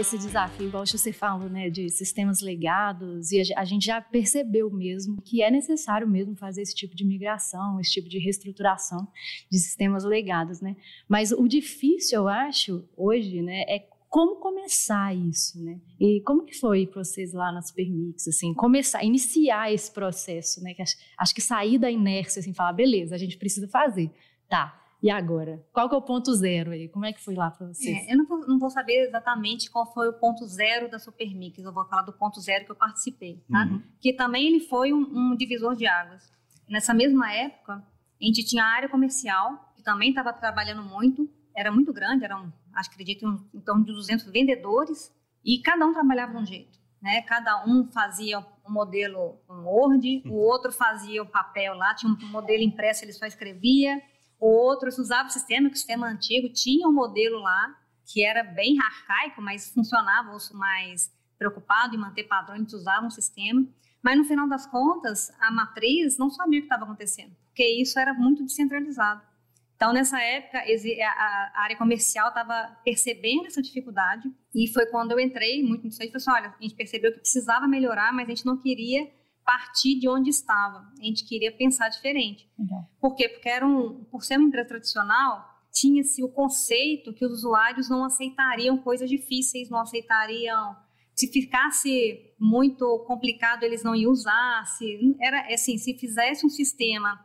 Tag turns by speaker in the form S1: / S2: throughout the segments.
S1: esse desafio, igual você falou, né, de sistemas legados, e a gente já percebeu mesmo que é necessário mesmo fazer esse tipo de migração, esse tipo de reestruturação de sistemas legados, né? Mas o difícil, eu acho, hoje, né, é como começar isso, né? E como que foi para vocês lá na Supermix, assim, começar, iniciar esse processo, né? Que acho, acho que sair da inércia, assim, falar, beleza, a gente precisa fazer, tá? E agora? Qual que é o ponto zero aí? Como é que foi lá para vocês?
S2: É, eu não vou, não vou, saber exatamente qual foi o ponto zero da Supermix. Eu vou falar do ponto zero que eu participei, tá? Uhum. Que também ele foi um, um, divisor de águas. Nessa mesma época, a gente tinha a área comercial, que também estava trabalhando muito. Era muito grande, eram, acho que acredito, em torno de 200 vendedores. E cada um trabalhava de um jeito. Né? Cada um fazia um modelo um Word, o outro fazia o papel lá, tinha um modelo impresso, ele só escrevia Outros usavam o sistema, que o sistema antigo tinha um modelo lá, que era bem arcaico, mas funcionava, mais preocupado em manter padrões, usavam o sistema. Mas no final das contas, a matriz não sabia o que estava acontecendo, porque isso era muito descentralizado. Então, nessa época, a área comercial estava percebendo essa dificuldade, e foi quando eu entrei muito nisso aí e falei assim: olha, a gente percebeu que precisava melhorar, mas a gente não queria partir de onde estava. A gente queria pensar diferente. Por quê? Porque era um, por ser uma empresa tradicional, tinha-se o conceito que os usuários não aceitariam coisas difíceis, não aceitariam. Se ficasse muito complicado, eles não iam usar. Se, era assim, se fizesse um sistema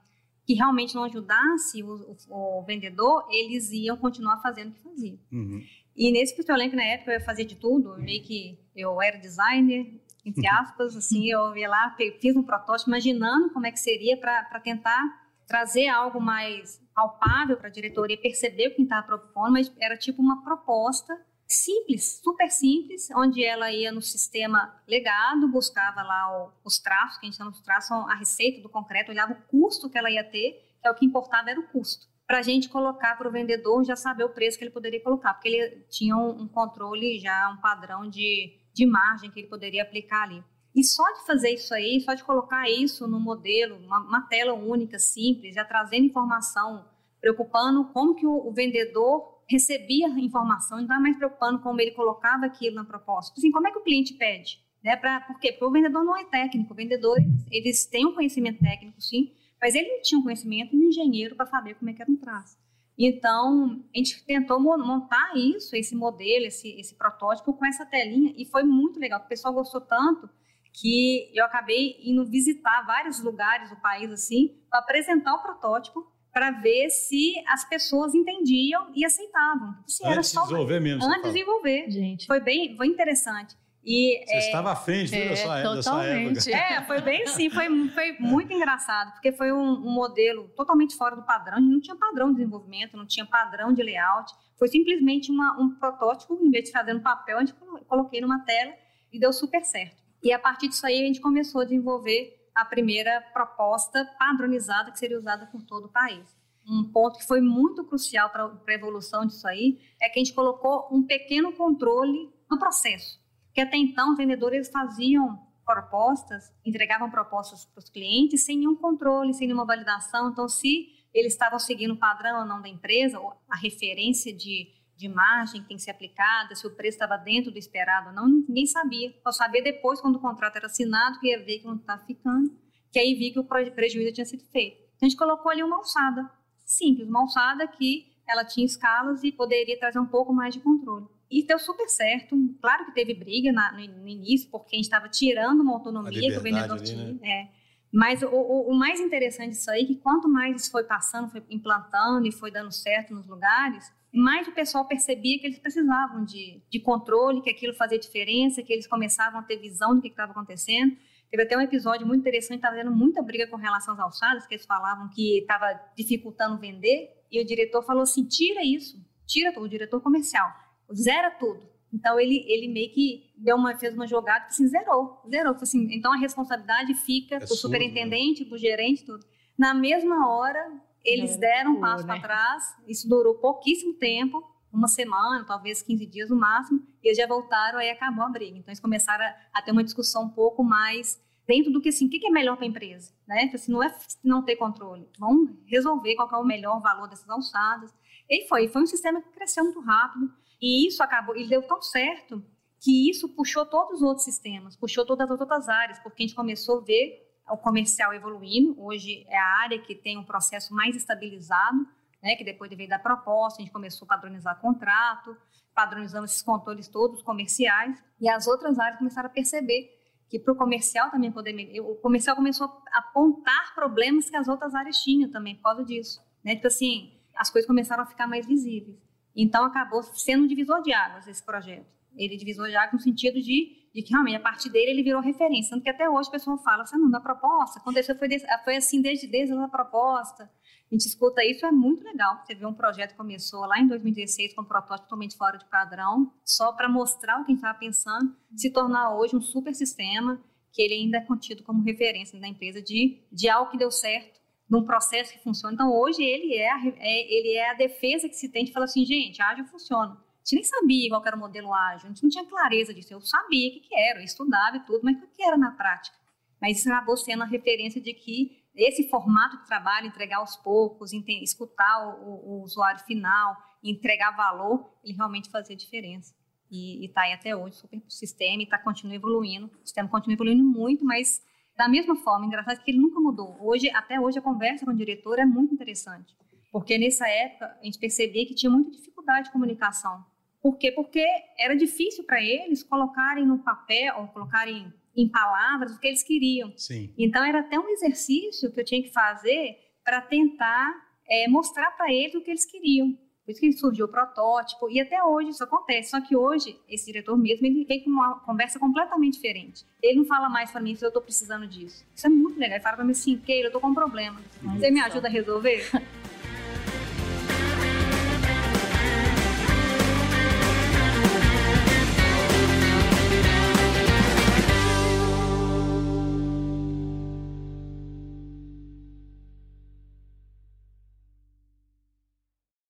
S2: que realmente não ajudasse o, o, o vendedor, eles iam continuar fazendo o que faziam. Uhum. E nesse Pistolink, na época, eu fazia de tudo. Meio que eu era designer, entre aspas, assim, eu ia lá, fiz um protótipo imaginando como é que seria para tentar trazer algo mais palpável para a diretoria perceber o que estava propondo, mas era tipo uma proposta simples, super simples, onde ela ia no sistema legado, buscava lá o, os traços, que a gente chama de traços, a receita do concreto, olhava o custo que ela ia ter, que é o que importava era o custo. Para a gente colocar para o vendedor já saber o preço que ele poderia colocar, porque ele tinha um, um controle já, um padrão de de margem que ele poderia aplicar ali. E só de fazer isso aí, só de colocar isso no modelo, uma, uma tela única, simples, já trazendo informação, preocupando como que o, o vendedor recebia informação, não estava mais preocupando como ele colocava aquilo na proposta. Assim, como é que o cliente pede? Né? Pra, por quê? Porque o vendedor não é técnico. O vendedor, eles têm um conhecimento técnico, sim, mas ele não tinha um conhecimento de engenheiro para saber como é que era um traço. Então, a gente tentou montar isso, esse modelo, esse, esse protótipo com essa telinha e foi muito legal. O pessoal gostou tanto que eu acabei indo visitar vários lugares do país assim para apresentar o protótipo para ver se as pessoas entendiam e aceitavam.
S3: Se antes de desenvolver mesmo.
S2: Antes de desenvolver. Gente. Foi bem, foi interessante.
S3: E, Você é, estava à frente é, dessa, dessa época.
S2: É, foi bem sim, foi, foi muito engraçado, porque foi um, um, modelo totalmente fora do padrão, não tinha padrão de desenvolvimento, não tinha padrão de layout, foi simplesmente uma, um protótipo, em vez de fazer no papel, a gente coloquei numa tela e deu super certo. E a partir disso aí a gente começou a desenvolver a primeira proposta padronizada que seria usada por todo o país. Um ponto que foi muito crucial para a evolução disso aí é que a gente colocou um pequeno controle no processo que até então os vendedores faziam propostas, entregavam propostas para os clientes sem nenhum controle, sem nenhuma validação. Então, se eles estavam seguindo o padrão ou não da empresa, a referência de, de margem que tem que ser aplicada, se o preço estava dentro do esperado ou não, ninguém sabia. Só sabia depois, quando o contrato era assinado, que ia ver que não estava ficando, que aí vi que o prejuízo tinha sido feito. Então, a gente colocou ali uma alçada, simples, uma alçada que ela tinha escalas e poderia trazer um pouco mais de controle. E deu super certo. Claro que teve briga na, no, no, início, porque a gente estava tirando uma autonomia que o vendedor ali, tinha. Né? É. Mas o, o, o, mais interessante disso aí é que quanto mais isso foi passando, foi implantando e foi dando certo nos lugares, mais o pessoal percebia que eles precisavam de, de controle, que aquilo fazia diferença, que eles começavam a ter visão do que estava acontecendo. Teve até um episódio muito interessante, estava tendo muita briga com relação às alçadas, que eles falavam que estava dificultando vender, e o diretor falou assim, tira isso, tira o diretor comercial zera tudo. Então ele, ele meio que deu uma, fez uma jogada que assim, zerou, zerou. Assim, então a responsabilidade fica é para o superintendente, né? para o gerente, tudo. Na mesma hora, eles deram um passo né? para trás, isso durou pouquíssimo tempo, uma semana, talvez 15 dias no máximo, e eles já voltaram, aí acabou a briga. Então eles começaram a, a ter uma discussão um pouco mais dentro do que assim, o que é melhor para a empresa, né? Então, assim, não é não ter controle, vamos resolver qual é o melhor valor dessas alçadas. E foi, foi um sistema que cresceu muito rápido. E isso acabou, e deu tão certo que isso puxou todos os outros sistemas, puxou todas as outras áreas, porque a gente começou a ver o comercial evoluindo. Hoje é a área que tem um processo mais estabilizado, né, que depois de veio da proposta, a gente começou a padronizar contrato, padronizando esses controles todos comerciais, e as outras áreas começaram a perceber que para o comercial também poder o comercial começou a apontar problemas que as outras áreas tinham também por causa disso, né? Tipo assim, as coisas começaram a ficar mais visíveis. Então acabou sendo um divisor de águas esse projeto. Ele é divisor de águas no sentido de, de que realmente a partir dele ele virou referência, tanto que até hoje o pessoal fala assim, não, da proposta, aconteceu foi, foi assim desde desde a proposta, a gente escuta isso, é muito legal. Você vê um projeto que começou lá em 2016 com um protótipo totalmente fora de padrão, só para mostrar o que a gente estava pensando, se tornar hoje um super sistema que ele ainda é contido como referência da empresa de, de algo que deu certo, num processo que funciona. Então, hoje, ele é, a, é, ele é a defesa que se tem de falar assim, gente, ágil funciona. A gente nem sabia qual era o modelo ágil, a gente não tinha clareza disso. Eu sabia o que, que era, eu estudava e tudo, mas o que era na prática? Mas isso acabou sendo a referência de que esse formato de trabalho, entregar aos poucos, escutar o, o usuário final, entregar valor, ele realmente fazia diferença. E está aí até hoje, super sistema, e está continua evoluindo. O sistema continua evoluindo muito, mas da mesma forma, engraçado que ele nunca mudou. Hoje, até hoje, a conversa com o diretor é muito interessante. Porque nessa época, a gente percebia que tinha muita dificuldade de comunicação. Por quê? Porque era difícil para eles colocarem no papel, ou colocarem em palavras o que eles queriam.
S3: Sim.
S2: Então era até um exercício que eu tinha que fazer para tentar é, mostrar para eles o que eles queriam. Por isso que surgiu o protótipo, e até hoje isso acontece. Só que hoje, esse diretor mesmo, ele vem com uma conversa completamente diferente. Ele não fala mais para mim se eu estou precisando disso. Isso é muito legal. Ele fala para mim assim, Keira, eu estou com um problema. Você me ajuda a resolver?